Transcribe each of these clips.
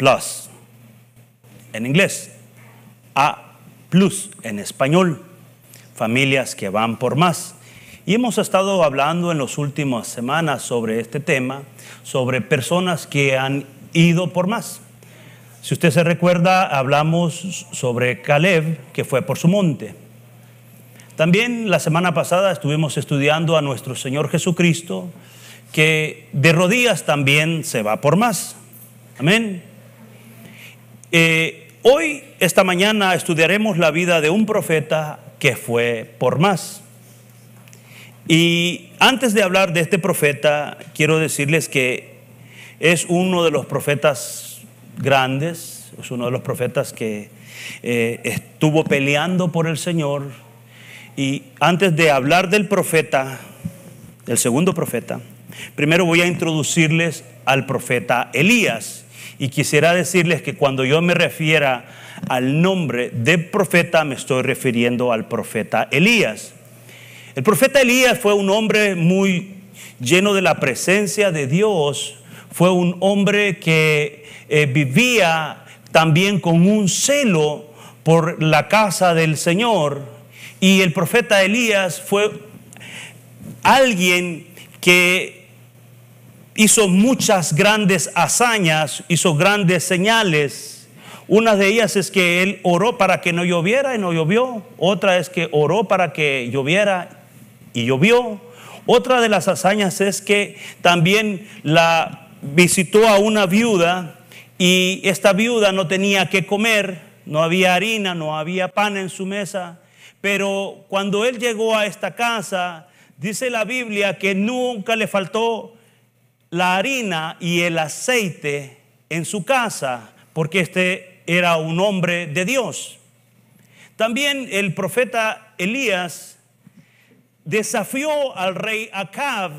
plus en inglés, A plus en español, familias que van por más. Y hemos estado hablando en las últimas semanas sobre este tema, sobre personas que han ido por más. Si usted se recuerda, hablamos sobre Caleb, que fue por su monte. También la semana pasada estuvimos estudiando a nuestro Señor Jesucristo, que de rodillas también se va por más. Amén. Eh, hoy, esta mañana, estudiaremos la vida de un profeta que fue por más. Y antes de hablar de este profeta, quiero decirles que es uno de los profetas grandes, es uno de los profetas que eh, estuvo peleando por el Señor. Y antes de hablar del profeta, del segundo profeta, primero voy a introducirles al profeta Elías. Y quisiera decirles que cuando yo me refiera al nombre de profeta, me estoy refiriendo al profeta Elías. El profeta Elías fue un hombre muy lleno de la presencia de Dios, fue un hombre que eh, vivía también con un celo por la casa del Señor. Y el profeta Elías fue alguien que hizo muchas grandes hazañas, hizo grandes señales. Una de ellas es que él oró para que no lloviera y no llovió. Otra es que oró para que lloviera y llovió. Otra de las hazañas es que también la visitó a una viuda y esta viuda no tenía que comer, no había harina, no había pan en su mesa, pero cuando él llegó a esta casa, dice la Biblia que nunca le faltó la harina y el aceite en su casa, porque este era un hombre de Dios. También el profeta Elías desafió al rey Acab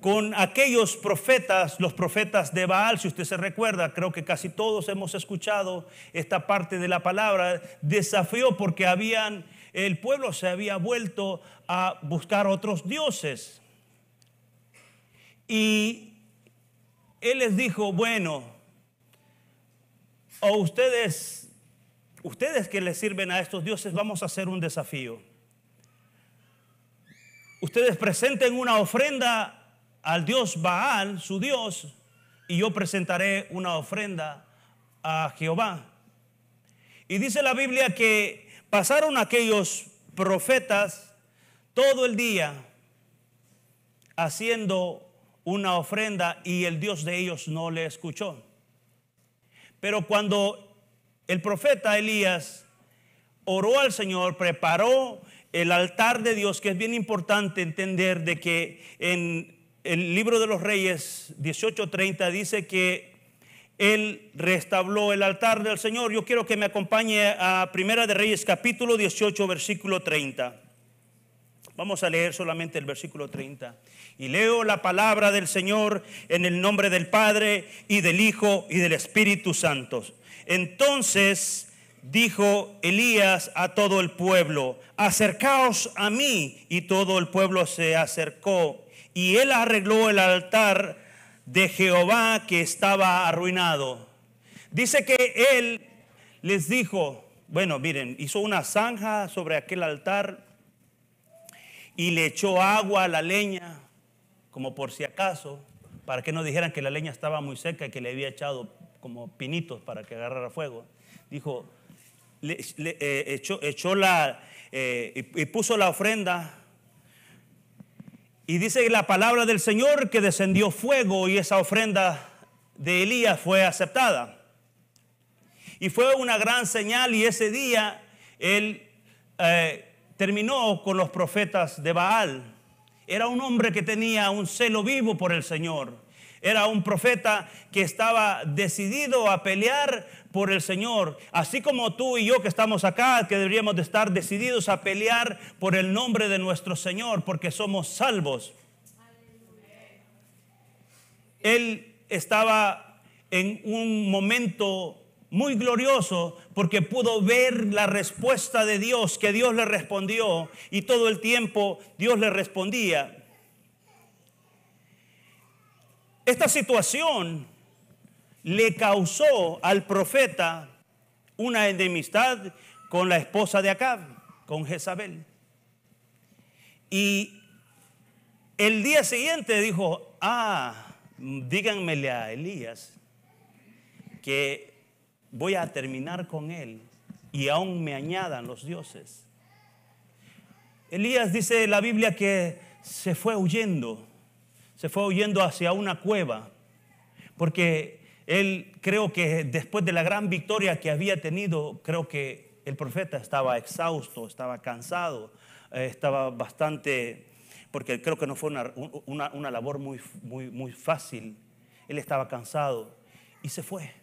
con aquellos profetas, los profetas de Baal, si usted se recuerda, creo que casi todos hemos escuchado esta parte de la palabra, desafió porque habían, el pueblo se había vuelto a buscar otros dioses. Y él les dijo, bueno, o ustedes, ustedes que les sirven a estos dioses, vamos a hacer un desafío ustedes presenten una ofrenda al dios Baal, su dios, y yo presentaré una ofrenda a Jehová. Y dice la Biblia que pasaron aquellos profetas todo el día haciendo una ofrenda y el Dios de ellos no le escuchó. Pero cuando el profeta Elías oró al Señor, preparó el altar de Dios, que es bien importante entender de que en el libro de los reyes 18:30 dice que él restabló el altar del Señor. Yo quiero que me acompañe a Primera de Reyes capítulo 18 versículo 30. Vamos a leer solamente el versículo 30. Y leo la palabra del Señor en el nombre del Padre y del Hijo y del Espíritu Santo. Entonces dijo Elías a todo el pueblo, acercaos a mí. Y todo el pueblo se acercó. Y él arregló el altar de Jehová que estaba arruinado. Dice que él les dijo, bueno, miren, hizo una zanja sobre aquel altar y le echó agua a la leña, como por si acaso, para que no dijeran que la leña estaba muy seca y que le había echado como pinitos para que agarrara fuego. Dijo, le, eh, echó, la, eh, y, puso la ofrenda. Y dice la palabra del Señor que descendió fuego y esa ofrenda de Elías fue aceptada. Y fue una gran señal y ese día él eh, terminó con los profetas de Baal. Era un hombre que tenía un celo vivo por el Señor. Era un profeta que estaba decidido a pelear por el Señor, así como tú y yo que estamos acá, que deberíamos de estar decididos a pelear por el nombre de nuestro Señor, porque somos salvos. Él estaba en un momento muy glorioso porque pudo ver la respuesta de Dios, que Dios le respondió y todo el tiempo Dios le respondía. Esta situación le causó al profeta una enemistad con la esposa de Acab, con Jezabel. Y el día siguiente dijo, ah, díganmele a Elías que voy a terminar con él y aún me añadan los dioses. Elías dice la Biblia que se fue huyendo, se fue huyendo hacia una cueva, porque él creo que después de la gran victoria que había tenido, creo que el profeta estaba exhausto, estaba cansado, eh, estaba bastante, porque creo que no fue una, una labor muy, muy, muy fácil, él estaba cansado y se fue.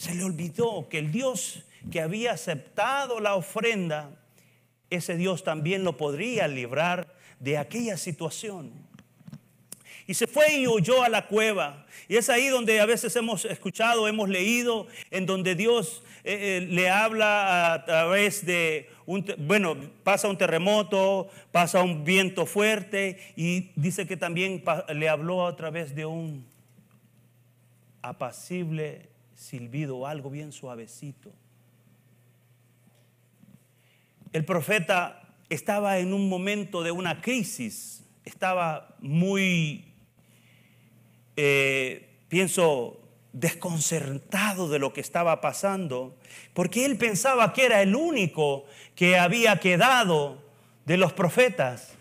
Se le olvidó que el Dios que había aceptado la ofrenda, ese Dios también lo podría librar de aquella situación. Y se fue y huyó a la cueva. Y es ahí donde a veces hemos escuchado, hemos leído, en donde Dios eh, eh, le habla a través de un, bueno, pasa un terremoto, pasa un viento fuerte y dice que también le habló a través de un apacible silbido, algo bien suavecito. El profeta estaba en un momento de una crisis, estaba muy, eh, pienso, desconcertado de lo que estaba pasando, porque él pensaba que era el único que había quedado de los profetas.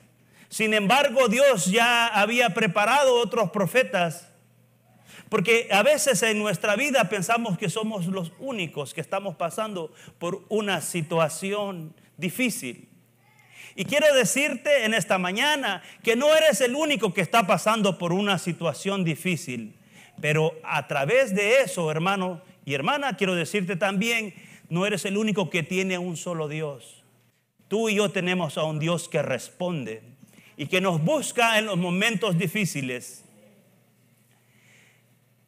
Sin embargo, Dios ya había preparado otros profetas porque a veces en nuestra vida pensamos que somos los únicos que estamos pasando por una situación difícil. Y quiero decirte en esta mañana que no eres el único que está pasando por una situación difícil. Pero a través de eso, hermano y hermana, quiero decirte también, no eres el único que tiene un solo Dios. Tú y yo tenemos a un Dios que responde y que nos busca en los momentos difíciles.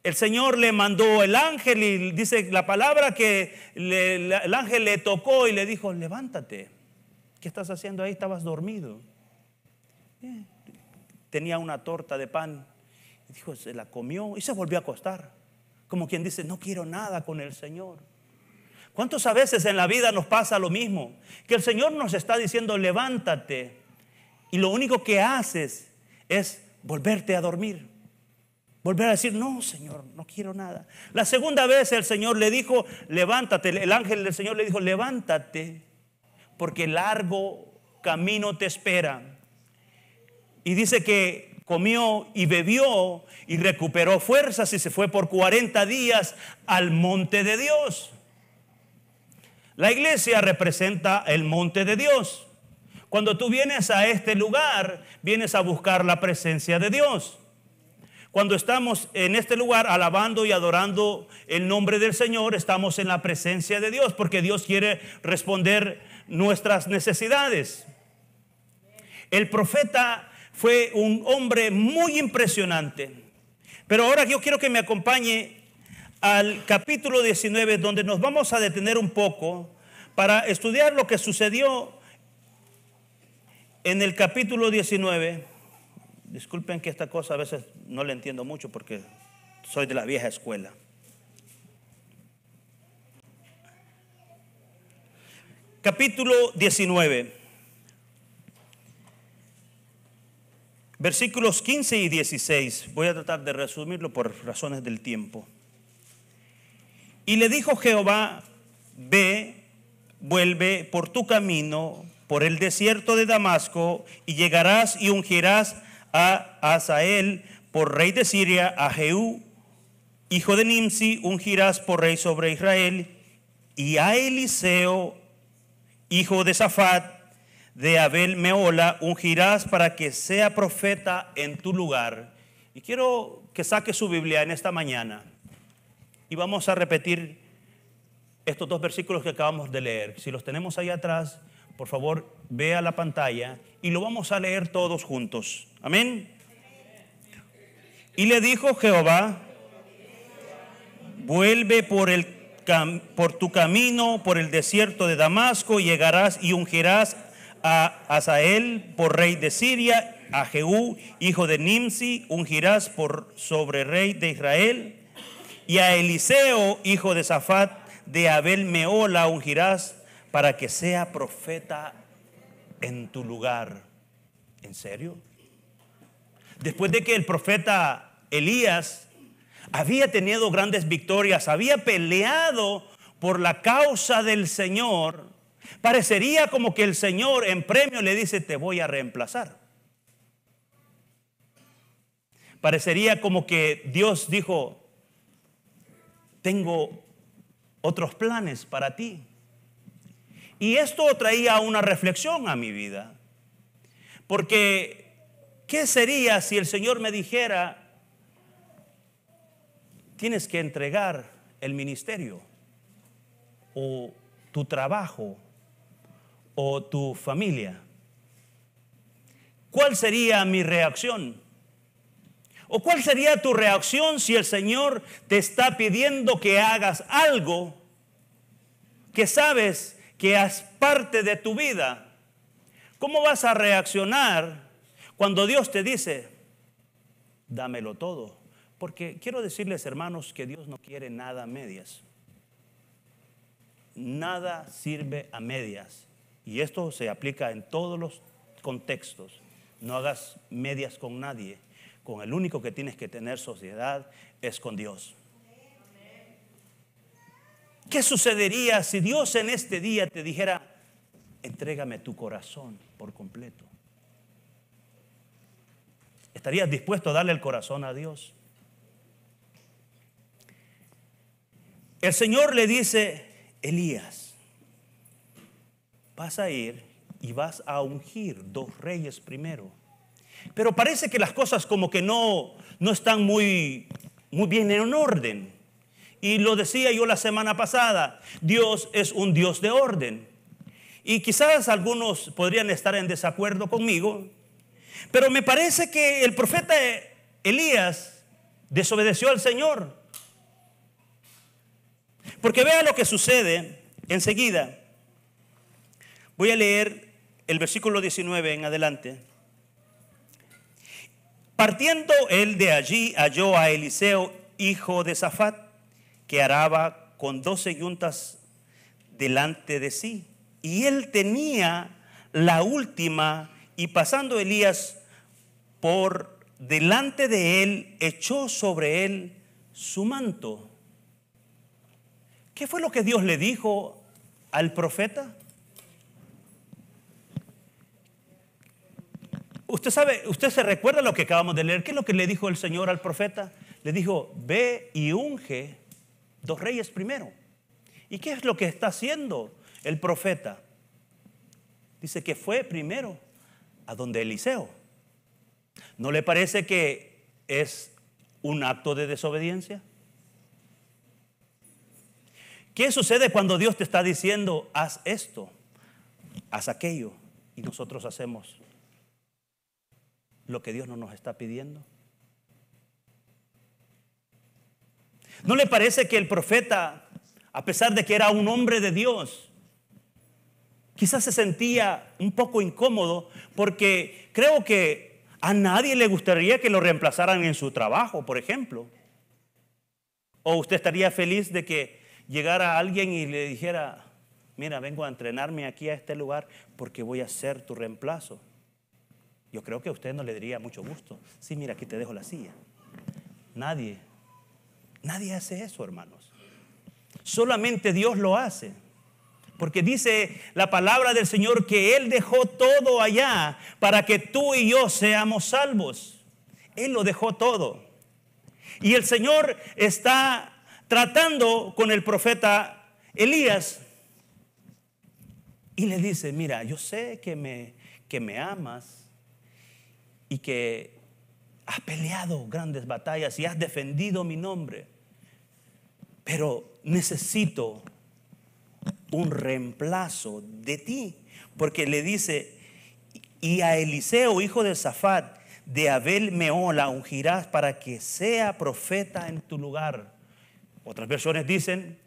El Señor le mandó el ángel y dice la palabra que el ángel le tocó y le dijo, levántate. ¿Qué estás haciendo ahí? Estabas dormido. Eh, tenía una torta de pan. Y dijo, se la comió y se volvió a acostar. Como quien dice, no quiero nada con el Señor. ¿Cuántas veces en la vida nos pasa lo mismo? Que el Señor nos está diciendo, levántate. Y lo único que haces es volverte a dormir. Volver a decir, no, Señor, no quiero nada. La segunda vez el Señor le dijo, levántate. El ángel del Señor le dijo, levántate porque largo camino te espera. Y dice que comió y bebió y recuperó fuerzas y se fue por 40 días al monte de Dios. La iglesia representa el monte de Dios. Cuando tú vienes a este lugar, vienes a buscar la presencia de Dios. Cuando estamos en este lugar alabando y adorando el nombre del Señor, estamos en la presencia de Dios, porque Dios quiere responder nuestras necesidades. El profeta fue un hombre muy impresionante. Pero ahora yo quiero que me acompañe al capítulo 19, donde nos vamos a detener un poco para estudiar lo que sucedió en el capítulo 19. Disculpen que esta cosa a veces no le entiendo mucho porque soy de la vieja escuela. capítulo 19, versículos 15 y 16. Voy a tratar de resumirlo por razones del tiempo. Y le dijo Jehová, ve, vuelve por tu camino, por el desierto de Damasco, y llegarás y ungirás a Asael por rey de Siria, a Jehú, hijo de Nimsi, ungirás por rey sobre Israel, y a Eliseo, hijo de Safat, de Abel Meola, ungirás para que sea profeta en tu lugar. Y quiero que saque su Biblia en esta mañana y vamos a repetir estos dos versículos que acabamos de leer. Si los tenemos ahí atrás, por favor, vea la pantalla y lo vamos a leer todos juntos. Amén. Y le dijo Jehová, vuelve por el por tu camino por el desierto de Damasco llegarás y ungirás a Asael por rey de Siria, a Jehú, hijo de Nimsi, ungirás por sobre rey de Israel. Y a Eliseo, hijo de Safat, de Abel Meola, ungirás para que sea profeta en tu lugar. ¿En serio? Después de que el profeta Elías había tenido grandes victorias, había peleado por la causa del Señor, parecería como que el Señor en premio le dice, te voy a reemplazar. Parecería como que Dios dijo, tengo otros planes para ti. Y esto traía una reflexión a mi vida. Porque, ¿qué sería si el Señor me dijera, tienes que entregar el ministerio o tu trabajo o tu familia? ¿Cuál sería mi reacción? ¿O cuál sería tu reacción si el Señor te está pidiendo que hagas algo que sabes que es parte de tu vida? ¿Cómo vas a reaccionar cuando Dios te dice, dámelo todo? Porque quiero decirles, hermanos, que Dios no quiere nada a medias. Nada sirve a medias. Y esto se aplica en todos los contextos. No hagas medias con nadie con el único que tienes que tener sociedad es con Dios. ¿Qué sucedería si Dios en este día te dijera, entrégame tu corazón por completo? ¿Estarías dispuesto a darle el corazón a Dios? El Señor le dice, Elías, vas a ir y vas a ungir dos reyes primero pero parece que las cosas como que no, no están muy, muy bien en orden. Y lo decía yo la semana pasada, Dios es un Dios de orden. Y quizás algunos podrían estar en desacuerdo conmigo, pero me parece que el profeta Elías desobedeció al Señor. Porque vea lo que sucede enseguida. Voy a leer el versículo 19 en adelante. Partiendo él de allí, halló a Eliseo, hijo de Safat, que araba con doce yuntas delante de sí. Y él tenía la última, y pasando Elías por delante de él, echó sobre él su manto. ¿Qué fue lo que Dios le dijo al profeta? Usted sabe, usted se recuerda lo que acabamos de leer. ¿Qué es lo que le dijo el Señor al profeta? Le dijo, ve y unge dos reyes primero. ¿Y qué es lo que está haciendo el profeta? Dice que fue primero a donde Eliseo. ¿No le parece que es un acto de desobediencia? ¿Qué sucede cuando Dios te está diciendo, haz esto, haz aquello, y nosotros hacemos lo que Dios no nos está pidiendo? ¿No le parece que el profeta, a pesar de que era un hombre de Dios, quizás se sentía un poco incómodo porque creo que a nadie le gustaría que lo reemplazaran en su trabajo, por ejemplo? ¿O usted estaría feliz de que llegara alguien y le dijera, mira, vengo a entrenarme aquí a este lugar porque voy a ser tu reemplazo? Yo creo que a usted no le diría mucho gusto. Sí, mira, aquí te dejo la silla. Nadie, nadie hace eso, hermanos. Solamente Dios lo hace. Porque dice la palabra del Señor que Él dejó todo allá para que tú y yo seamos salvos. Él lo dejó todo. Y el Señor está tratando con el profeta Elías y le dice, mira, yo sé que me, que me amas, y que has peleado grandes batallas y has defendido mi nombre, pero necesito un reemplazo de ti, porque le dice, y a Eliseo, hijo de Zafat, de Abel Meola, ungirás para que sea profeta en tu lugar. Otras versiones dicen,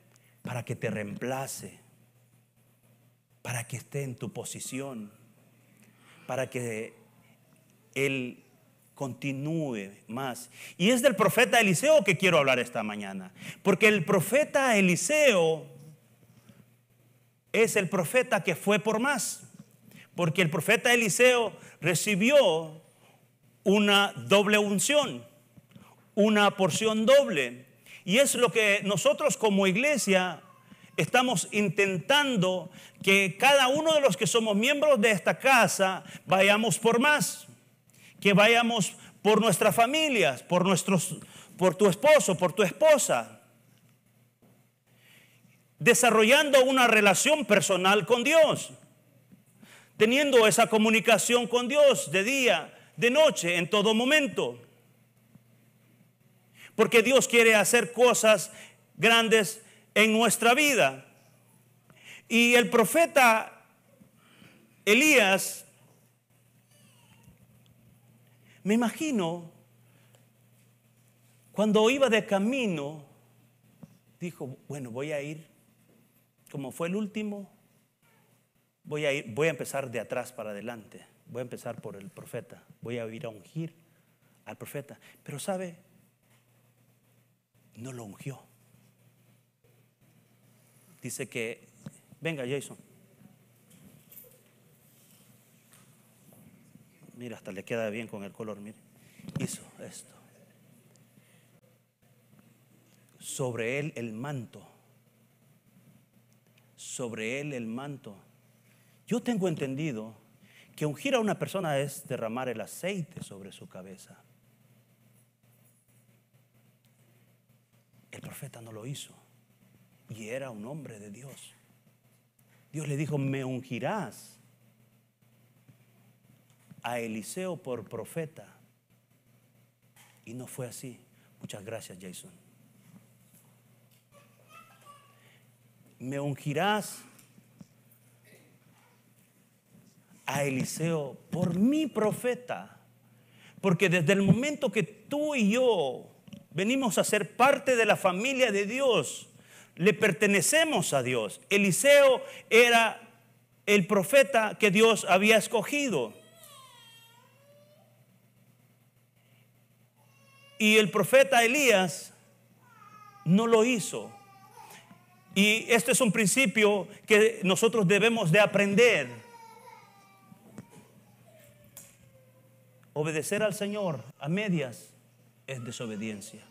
para que te reemplace, para que esté en tu posición, para que él continúe más. Y es del profeta Eliseo que quiero hablar esta mañana. Porque el profeta Eliseo es el profeta que fue por más. Porque el profeta Eliseo recibió una doble unción, una porción doble. Y es lo que nosotros como iglesia estamos intentando que cada uno de los que somos miembros de esta casa vayamos por más, que vayamos por nuestras familias, por nuestros por tu esposo, por tu esposa, desarrollando una relación personal con Dios, teniendo esa comunicación con Dios de día, de noche, en todo momento. Porque Dios quiere hacer cosas grandes en nuestra vida. Y el profeta Elías, me imagino, cuando iba de camino, dijo, bueno, voy a ir, como fue el último, voy a ir, voy a empezar de atrás para adelante, voy a empezar por el profeta, voy a ir a ungir al profeta. Pero sabe, no lo ungió dice que, venga Jason. Mira, hasta le queda bien con el color, mire. Hizo esto. Sobre él el manto. Sobre él el manto. Yo tengo entendido que ungir a una persona es derramar el aceite sobre su cabeza. El profeta no lo hizo. Y era un hombre de Dios. Dios le dijo, me ungirás a Eliseo por profeta. Y no fue así. Muchas gracias, Jason. Me ungirás a Eliseo por mi profeta. Porque desde el momento que tú y yo venimos a ser parte de la familia de Dios, le pertenecemos a Dios. Eliseo era el profeta que Dios había escogido. Y el profeta Elías no lo hizo. Y este es un principio que nosotros debemos de aprender. Obedecer al Señor a medias es desobediencia.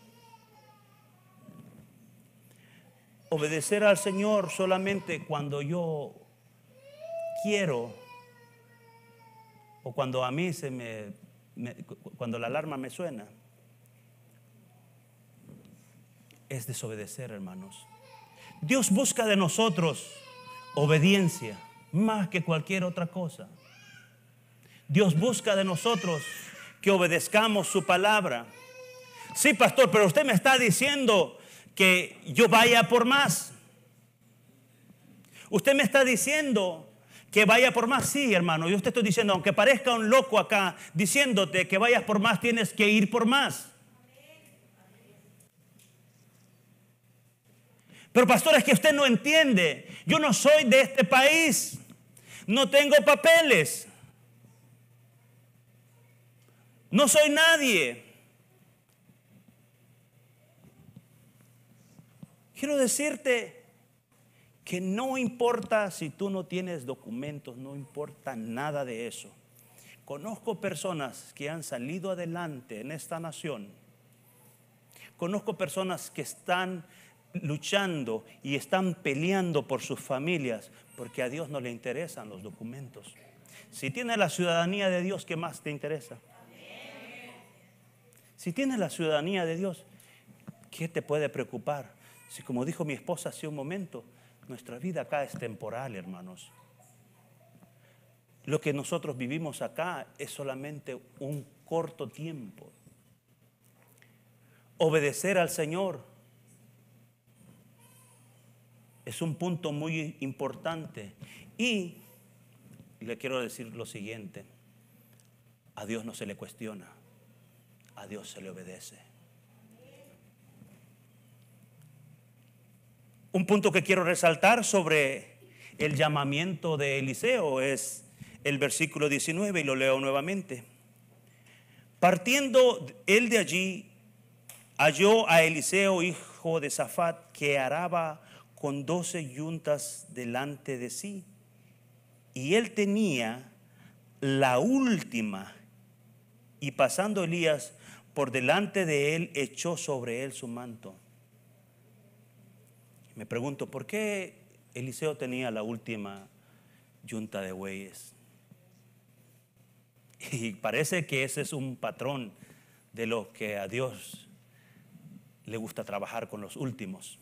obedecer al Señor solamente cuando yo quiero o cuando a mí se me, cuando la alarma me suena es desobedecer, hermanos. Dios busca de nosotros obediencia más que cualquier otra cosa. Dios busca de nosotros que obedezcamos su palabra. Sí, pastor, pero usted me está diciendo que yo vaya por más. Usted me está diciendo que vaya por más, sí, hermano. Yo te estoy diciendo, aunque parezca un loco acá, diciéndote que vayas por más, tienes que ir por más. Pero pastor, es que usted no entiende. Yo no soy de este país. No tengo papeles. No soy nadie. Quiero decirte que no importa si tú no tienes documentos, no importa nada de eso. Conozco personas que han salido adelante en esta nación. Conozco personas que están luchando y están peleando por sus familias porque a Dios no le interesan los documentos. Si tienes la ciudadanía de Dios, ¿qué más te interesa? Si tienes la ciudadanía de Dios, ¿qué te puede preocupar? Si como dijo mi esposa hace un momento, nuestra vida acá es temporal, hermanos. Lo que nosotros vivimos acá es solamente un corto tiempo. Obedecer al Señor es un punto muy importante. Y le quiero decir lo siguiente, a Dios no se le cuestiona, a Dios se le obedece. Un punto que quiero resaltar sobre el llamamiento de Eliseo es el versículo 19 y lo leo nuevamente. Partiendo él de allí, halló a Eliseo, hijo de Safat, que araba con doce yuntas delante de sí. Y él tenía la última. Y pasando Elías por delante de él, echó sobre él su manto. Me pregunto, ¿por qué Eliseo tenía la última yunta de bueyes? Y parece que ese es un patrón de lo que a Dios le gusta trabajar con los últimos.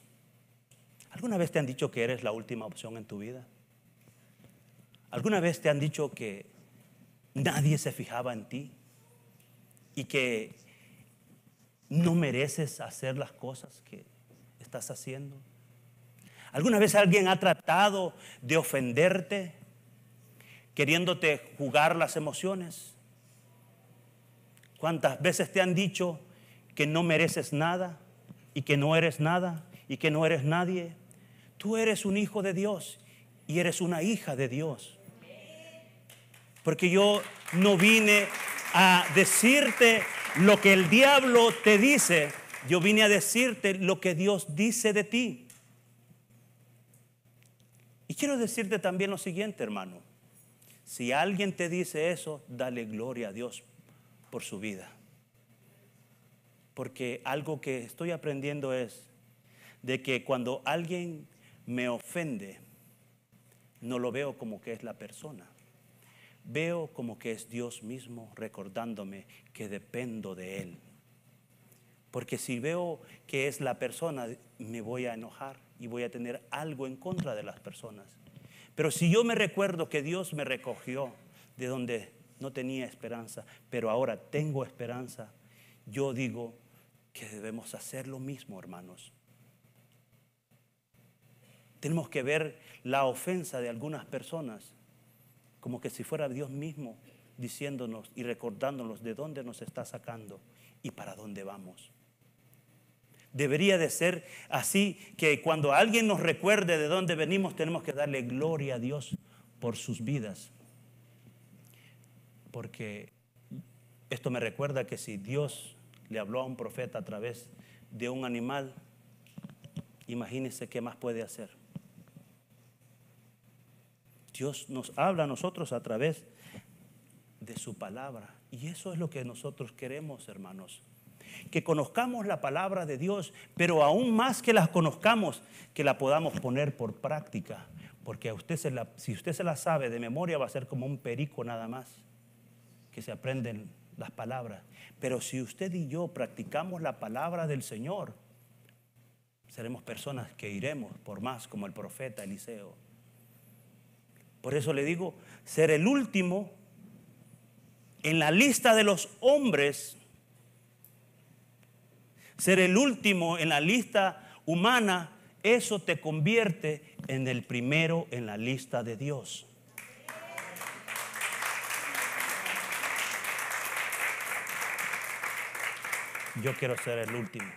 ¿Alguna vez te han dicho que eres la última opción en tu vida? ¿Alguna vez te han dicho que nadie se fijaba en ti y que no mereces hacer las cosas que estás haciendo? ¿Alguna vez alguien ha tratado de ofenderte, queriéndote jugar las emociones? ¿Cuántas veces te han dicho que no mereces nada y que no eres nada y que no eres nadie? Tú eres un hijo de Dios y eres una hija de Dios. Porque yo no vine a decirte lo que el diablo te dice, yo vine a decirte lo que Dios dice de ti. Y quiero decirte también lo siguiente, hermano. Si alguien te dice eso, dale gloria a Dios por su vida. Porque algo que estoy aprendiendo es de que cuando alguien me ofende, no lo veo como que es la persona. Veo como que es Dios mismo recordándome que dependo de Él. Porque si veo que es la persona, me voy a enojar y voy a tener algo en contra de las personas. Pero si yo me recuerdo que Dios me recogió de donde no tenía esperanza, pero ahora tengo esperanza, yo digo que debemos hacer lo mismo, hermanos. Tenemos que ver la ofensa de algunas personas como que si fuera Dios mismo diciéndonos y recordándonos de dónde nos está sacando y para dónde vamos. Debería de ser así que cuando alguien nos recuerde de dónde venimos tenemos que darle gloria a Dios por sus vidas. Porque esto me recuerda que si Dios le habló a un profeta a través de un animal, imagínese qué más puede hacer. Dios nos habla a nosotros a través de su palabra. Y eso es lo que nosotros queremos, hermanos. Que conozcamos la palabra de Dios, pero aún más que la conozcamos, que la podamos poner por práctica. Porque a usted si usted se la sabe de memoria, va a ser como un perico nada más, que se aprenden las palabras. Pero si usted y yo practicamos la palabra del Señor, seremos personas que iremos por más, como el profeta Eliseo. Por eso le digo, ser el último en la lista de los hombres, ser el último en la lista humana, eso te convierte en el primero en la lista de Dios. Yo quiero ser el último,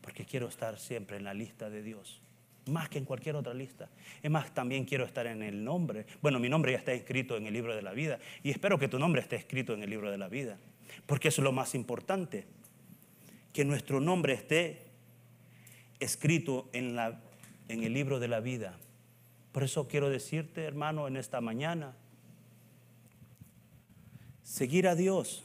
porque quiero estar siempre en la lista de Dios más que en cualquier otra lista. Es más, también quiero estar en el nombre. Bueno, mi nombre ya está escrito en el libro de la vida y espero que tu nombre esté escrito en el libro de la vida, porque es lo más importante, que nuestro nombre esté escrito en, la, en el libro de la vida. Por eso quiero decirte, hermano, en esta mañana, seguir a Dios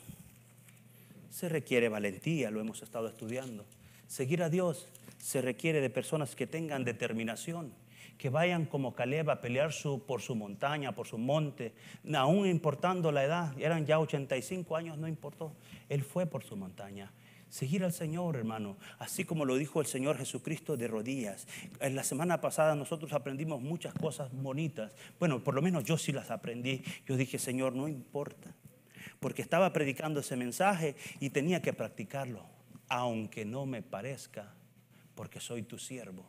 se requiere valentía, lo hemos estado estudiando. Seguir a Dios se requiere de personas que tengan determinación, que vayan como Caleb a pelear su, por su montaña, por su monte, aún importando la edad, eran ya 85 años, no importó, él fue por su montaña. Seguir al Señor, hermano, así como lo dijo el Señor Jesucristo de rodillas. En la semana pasada nosotros aprendimos muchas cosas bonitas. Bueno, por lo menos yo sí las aprendí. Yo dije, Señor, no importa, porque estaba predicando ese mensaje y tenía que practicarlo, aunque no me parezca porque soy tu siervo.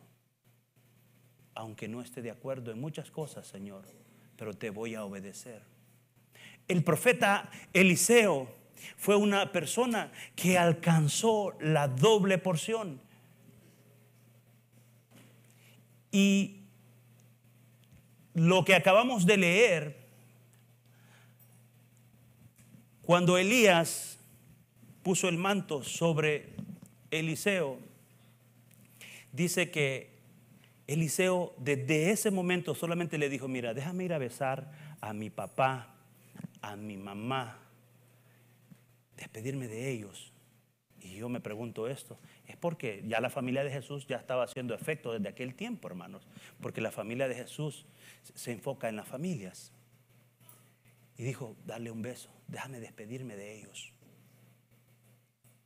Aunque no esté de acuerdo en muchas cosas, Señor, pero te voy a obedecer. El profeta Eliseo fue una persona que alcanzó la doble porción. Y lo que acabamos de leer, Cuando Elías puso el manto sobre Eliseo, dice que Eliseo desde ese momento solamente le dijo, mira, déjame ir a besar a mi papá, a mi mamá, despedirme de ellos. Y yo me pregunto esto, es porque ya la familia de Jesús ya estaba haciendo efecto desde aquel tiempo, hermanos, porque la familia de Jesús se enfoca en las familias. Y dijo, dale un beso, déjame despedirme de ellos.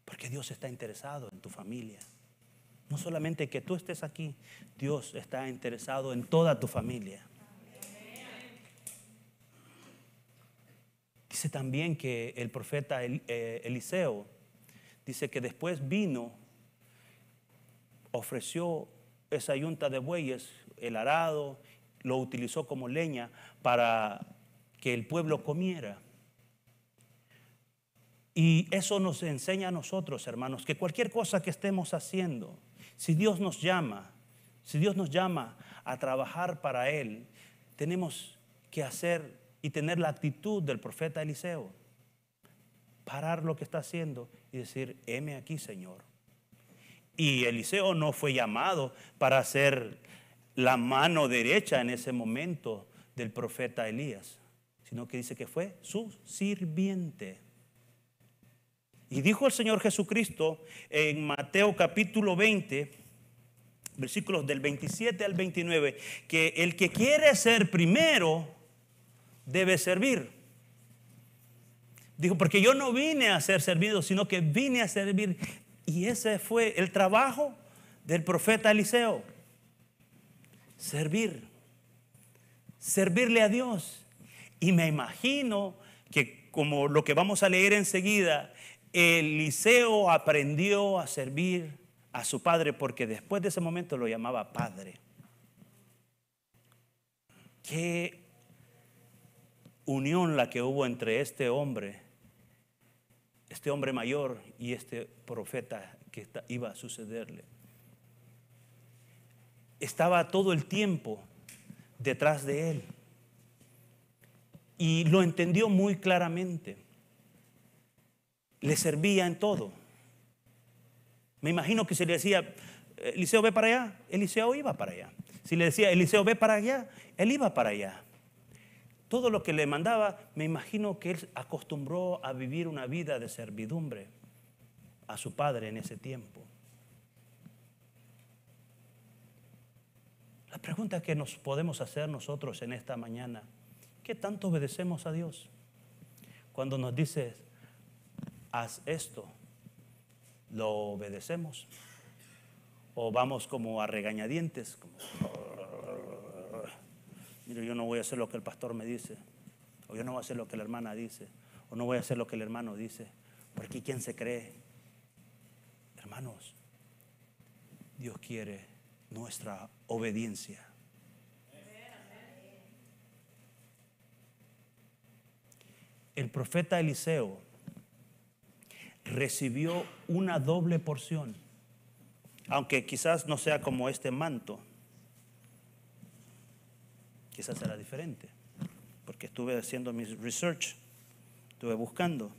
Porque Dios está interesado en tu familia. No solamente que tú estés aquí, Dios está interesado en toda tu familia. Dice también que el profeta eh, Eliseo dice que después vino, ofreció esa yunta de bueyes, el arado, lo utilizó como leña para que el pueblo comiera. Y eso nos enseña a nosotros, hermanos, que cualquier cosa que estemos haciendo, si Dios nos llama, si Dios nos llama a trabajar para Él, tenemos que hacer y tener la actitud del profeta Eliseo. Parar lo que está haciendo y decir, heme aquí, Señor. Y Eliseo no fue llamado para ser la mano derecha en ese momento del profeta Elías, sino que dice que fue su sirviente. Y dijo el Señor Jesucristo en Mateo capítulo 20, versículos del 27 al 29, que el que quiere ser primero debe servir. Dijo, porque yo no vine a ser servido, sino que vine a servir. Y ese fue el trabajo del profeta Eliseo servir, servirle a Dios. Y me imagino que como lo que vamos a leer enseguida, Eliseo aprendió a servir a su padre porque después de ese momento lo llamaba padre. Qué unión la que hubo entre este hombre, este hombre mayor y este profeta que iba a sucederle estaba todo el tiempo detrás de él. Y lo entendió muy claramente. Le servía en todo. Me imagino que si le decía, Eliseo ve para allá, Eliseo iba para allá. Si le decía, Eliseo ve para allá, él iba para allá. Todo lo que le mandaba, me imagino que él acostumbró a vivir una vida de servidumbre a su padre en ese tiempo. La pregunta que nos podemos hacer nosotros en esta mañana, ¿qué tanto obedecemos a Dios? Cuando nos dice, haz esto, ¿lo obedecemos? ¿O vamos como a regañadientes? Como, yo no voy a hacer lo que el pastor me dice, o yo no voy a hacer lo que la hermana dice, o no voy a hacer lo que el hermano dice, porque ¿quién se cree? Hermanos, Dios quiere nuestra obediencia. El profeta Eliseo recibió una doble porción, aunque quizás no sea como este manto, quizás será diferente, porque estuve haciendo mi research, estuve buscando.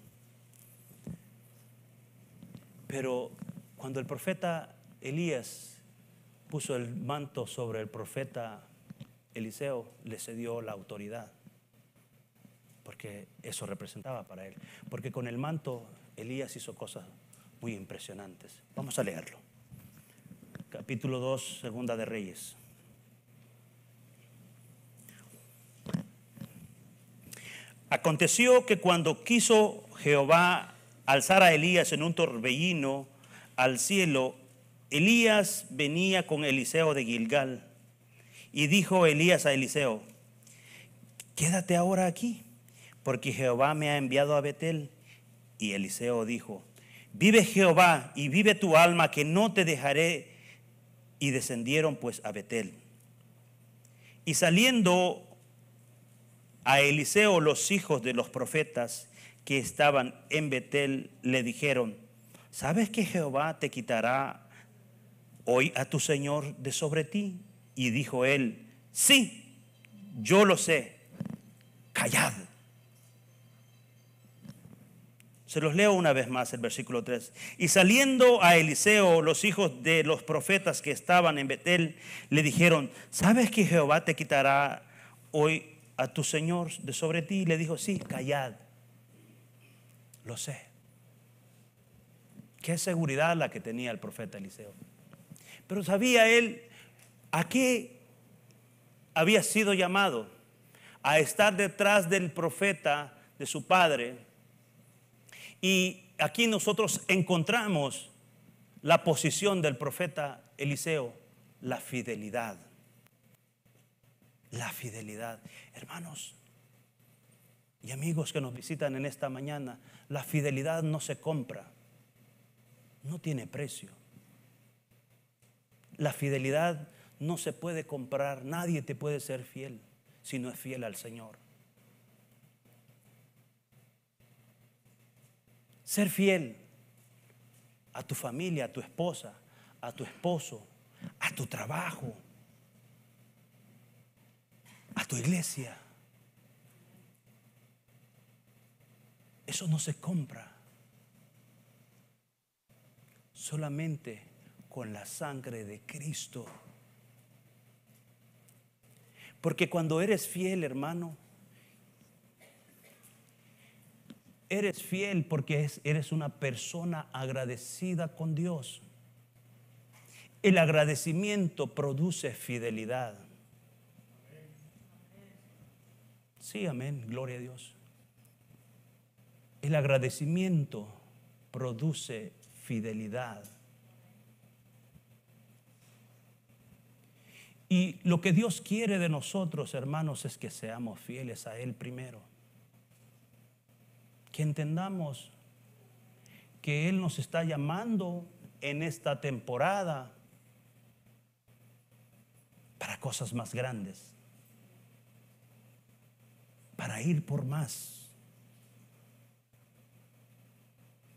Pero cuando el profeta Elías puso el manto sobre el profeta Eliseo, le cedió la autoridad, porque eso representaba para él. Porque con el manto Elías hizo cosas muy impresionantes. Vamos a leerlo. Capítulo 2, Segunda de Reyes. Aconteció que cuando quiso Jehová alzar a Elías en un torbellino al cielo, Elías venía con Eliseo de Gilgal y dijo Elías a Eliseo, quédate ahora aquí, porque Jehová me ha enviado a Betel. Y Eliseo dijo, vive Jehová y vive tu alma, que no te dejaré. Y descendieron pues a Betel. Y saliendo a Eliseo los hijos de los profetas que estaban en Betel, le dijeron, ¿sabes que Jehová te quitará hoy a tu Señor de sobre ti? Y dijo él, sí, yo lo sé, callad. Se los leo una vez más el versículo 3. Y saliendo a Eliseo, los hijos de los profetas que estaban en Betel le dijeron, ¿sabes que Jehová te quitará hoy a tu Señor de sobre ti? Y le dijo, sí, callad. Lo sé. Qué seguridad la que tenía el profeta Eliseo. Pero sabía él a qué había sido llamado, a estar detrás del profeta de su padre. Y aquí nosotros encontramos la posición del profeta Eliseo, la fidelidad. La fidelidad. Hermanos y amigos que nos visitan en esta mañana, la fidelidad no se compra, no tiene precio. La fidelidad no se puede comprar, nadie te puede ser fiel si no es fiel al Señor. Ser fiel a tu familia, a tu esposa, a tu esposo, a tu trabajo, a tu iglesia. Eso no se compra. Solamente con la sangre de Cristo. Porque cuando eres fiel, hermano, eres fiel porque eres una persona agradecida con Dios. El agradecimiento produce fidelidad. Sí, amén, gloria a Dios. El agradecimiento produce fidelidad. Y lo que Dios quiere de nosotros, hermanos, es que seamos fieles a Él primero. Que entendamos que Él nos está llamando en esta temporada para cosas más grandes, para ir por más.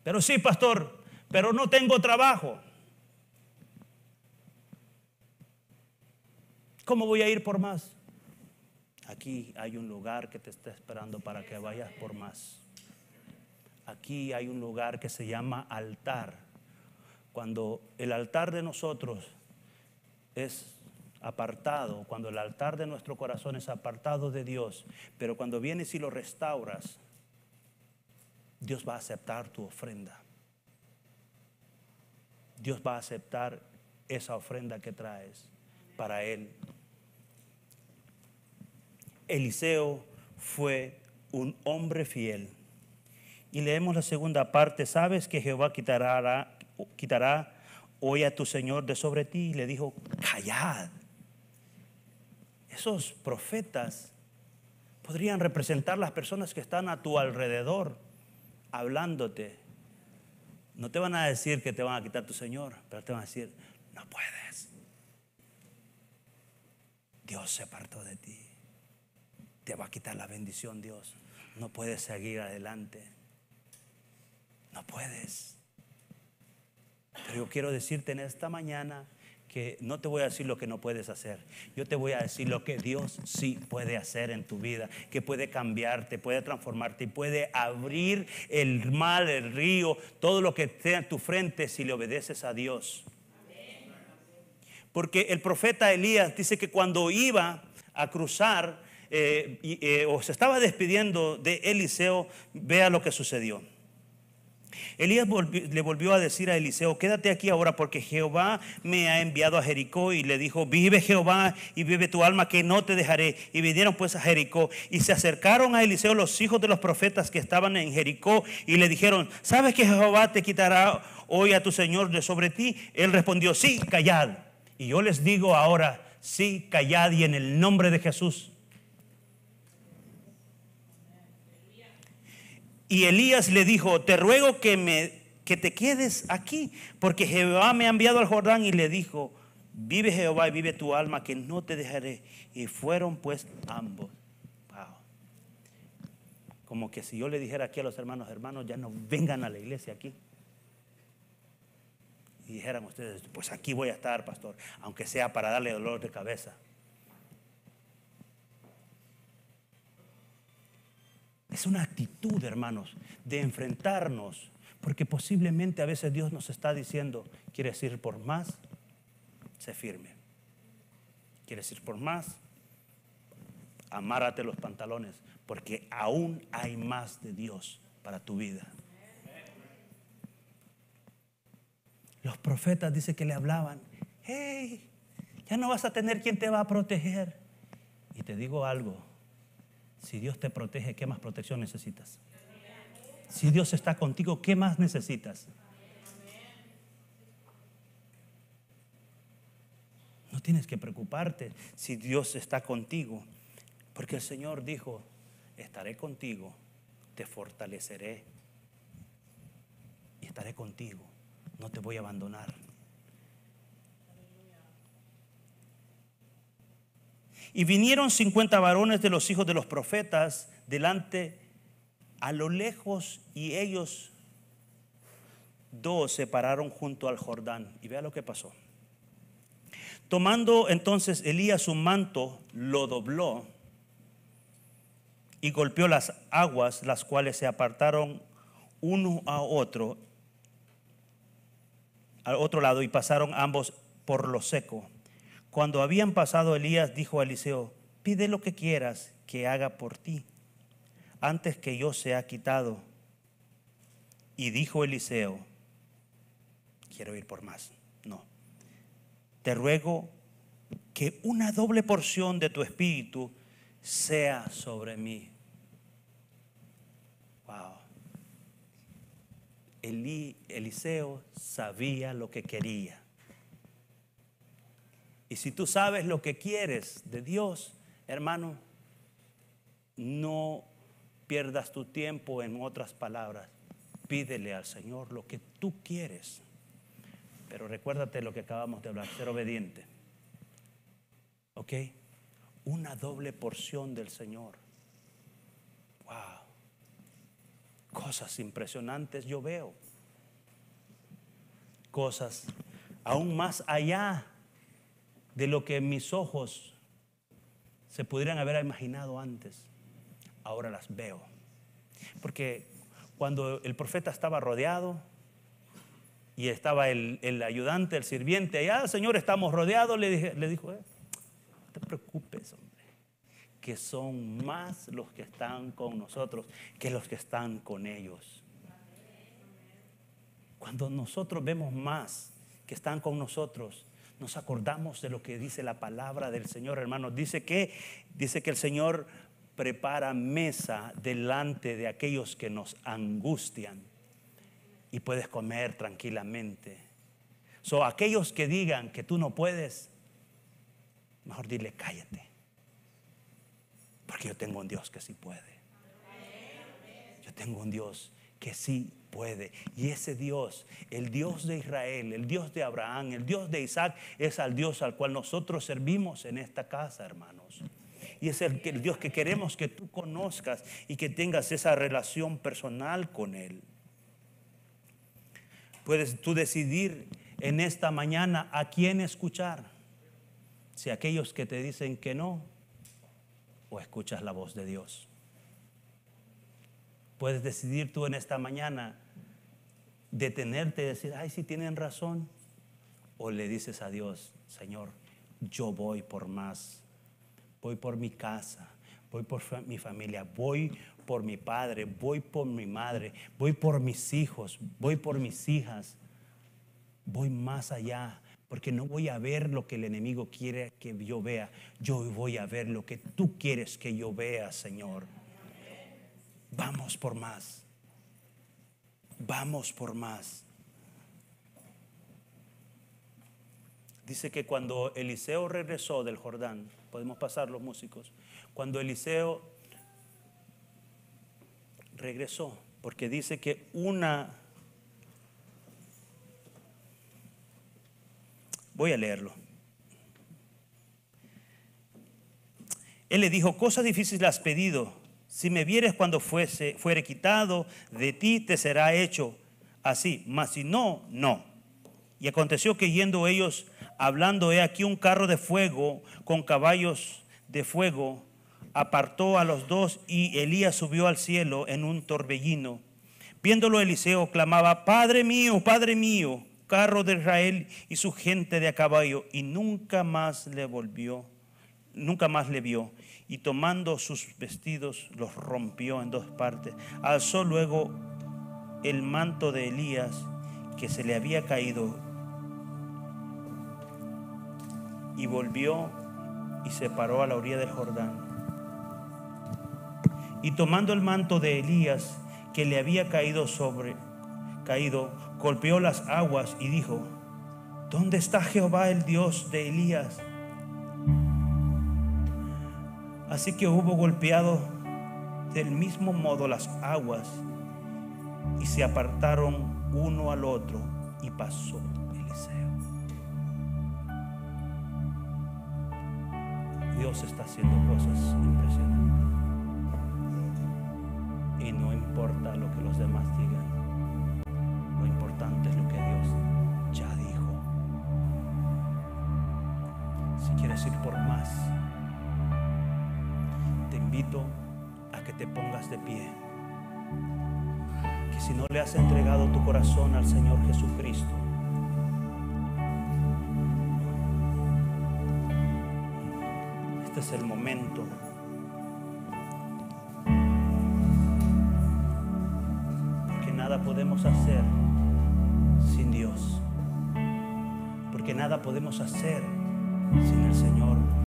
Pero sí, pastor, pero no tengo trabajo. ¿Cómo voy a ir por más? Aquí hay un lugar que te está esperando para que vayas por más. Aquí hay un lugar que se llama altar. Cuando el altar de nosotros es apartado, cuando el altar de nuestro corazón es apartado de Dios, pero cuando vienes y lo restauras, Dios va a aceptar tu ofrenda. Dios va a aceptar esa ofrenda que traes para Él. Eliseo fue un hombre fiel. Y leemos la segunda parte, ¿sabes que Jehová quitará, hoy a tu Señor de sobre ti? Y le dijo, callad. Esos profetas podrían representar las personas que están a tu alrededor hablándote. No te van a decir que te van a quitar tu Señor, pero te van a decir, no puedes. Dios se apartó de ti te va a quitar la bendición Dios. No puedes seguir adelante. No puedes. Pero yo quiero decirte en esta mañana que no te voy a decir lo que no puedes hacer. Yo te voy a decir lo que Dios sí puede hacer en tu vida, que puede cambiarte, puede transformarte y puede abrir el mal, el río, todo lo que esté en tu frente si le obedeces a Dios. Porque el profeta Elías dice que cuando iba a cruzar eh, eh, o se estaba despidiendo de Eliseo, vea lo que sucedió. Elías le volvió a decir a Eliseo, quédate aquí ahora porque Jehová me ha enviado a Jericó y le dijo, vive Jehová y vive tu alma que no te dejaré. Y vinieron pues a Jericó y se acercaron a Eliseo los hijos de los profetas que estaban en Jericó y le dijeron, ¿sabes que Jehová te quitará hoy a tu Señor de sobre ti? Él respondió, sí, callad. Y yo les digo ahora, sí, callad y en el nombre de Jesús Y Elías le dijo, te ruego que, me, que te quedes aquí, porque Jehová me ha enviado al Jordán y le dijo, vive Jehová y vive tu alma, que no te dejaré. Y fueron pues ambos. Como que si yo le dijera aquí a los hermanos, hermanos, ya no vengan a la iglesia aquí. Y dijeran ustedes, pues aquí voy a estar, pastor, aunque sea para darle dolor de cabeza. Es una actitud, hermanos, de enfrentarnos, porque posiblemente a veces Dios nos está diciendo, ¿quieres ir por más? Sé firme. ¿Quieres ir por más? Amárrate los pantalones, porque aún hay más de Dios para tu vida. Los profetas dice que le hablaban, hey, ya no vas a tener quien te va a proteger. Y te digo algo, si Dios te protege, ¿qué más protección necesitas? Si Dios está contigo, ¿qué más necesitas? No tienes que preocuparte si Dios está contigo, porque el Señor dijo, estaré contigo, te fortaleceré y estaré contigo, no te voy a abandonar. Y vinieron 50 varones de los hijos de los profetas delante a lo lejos y ellos dos se pararon junto al Jordán. Y vea lo que pasó. Tomando entonces Elías su manto, lo dobló y golpeó las aguas, las cuales se apartaron uno a otro, al otro lado, y pasaron ambos por lo seco. Cuando habían pasado, Elías dijo a Eliseo, pide lo que quieras que haga por ti, antes que yo sea quitado. Y dijo Eliseo, quiero ir por más. No, te ruego que una doble porción de tu espíritu sea sobre mí. Wow. Eliseo sabía lo que quería. Y si tú sabes lo que quieres de Dios, hermano, no pierdas tu tiempo en otras palabras. Pídele al Señor lo que tú quieres. Pero recuérdate lo que acabamos de hablar, ser obediente. ¿Ok? Una doble porción del Señor. Wow. Cosas impresionantes yo veo. Cosas aún más allá de lo que mis ojos se pudieran haber imaginado antes. Ahora las veo. Porque cuando el profeta estaba rodeado y estaba el, ayudante, el sirviente, allá, Señor, estamos rodeados, le, le dijo, eh, no te preocupes, hombre, que son más los que están con nosotros que los que están con ellos. Cuando nosotros vemos más que están con nosotros, nos acordamos de lo que dice la palabra del Señor, hermanos. Dice que, dice que el Señor prepara mesa delante de aquellos que nos angustian y puedes comer tranquilamente. So, aquellos que digan que tú no puedes, mejor dile cállate. Porque yo tengo un Dios que sí puede. Yo tengo un Dios que sí puede. Y ese Dios, el Dios de Israel, el Dios de Abraham, el Dios de Isaac, es al Dios al cual nosotros servimos en esta casa, hermanos. Y es el, Dios que queremos que tú conozcas y que tengas esa relación personal con Él. Puedes tú decidir en esta mañana a quién escuchar. Si aquellos que te dicen que no, o escuchas la voz de Dios. Puedes decidir tú en esta mañana detenerte y decir, ay, si tienen razón. O le dices a Dios, Señor, yo voy por más. Voy por mi casa, voy por mi familia, voy por mi padre, voy por mi madre, voy por mis hijos, voy por mis hijas. Voy más allá, porque no voy a ver lo que el enemigo quiere que yo vea. Yo voy a ver lo que tú quieres que yo vea, Señor. Vamos por más vamos por más. Dice que cuando Eliseo regresó del Jordán, podemos pasar los músicos, cuando Eliseo regresó, porque dice que una... Voy a leerlo. Él le dijo, cosas difíciles has pedido si me vieres cuando fuese, fuere quitado de ti, te será hecho así. Mas si no, no. Y aconteció que yendo ellos hablando, he aquí un carro de fuego con caballos de fuego apartó a los dos y Elías subió al cielo en un torbellino. Viéndolo Eliseo clamaba, Padre mío, Padre mío, carro de Israel y su gente de a caballo, y nunca más le volvió, nunca más le vio. Y tomando sus vestidos, los rompió en dos partes. Alzó luego el manto de Elías que se le había caído y volvió y se paró a la orilla del Jordán. Y tomando el manto de Elías que le había caído sobre caído, golpeó las aguas y dijo: ¿Dónde está Jehová el Dios de Elías? Así que hubo golpeado del mismo modo las aguas y se apartaron uno al otro y pasó Eliseo. Dios está haciendo cosas impresionantes. Y no importa lo que los demás digan. Lo importante es lo que Dios ya dijo. Si quieres ir por más, invito a que te pongas de pie. Que si no le has entregado tu corazón al Señor Jesucristo, este es el momento. Porque nada podemos hacer sin Dios. Porque nada podemos hacer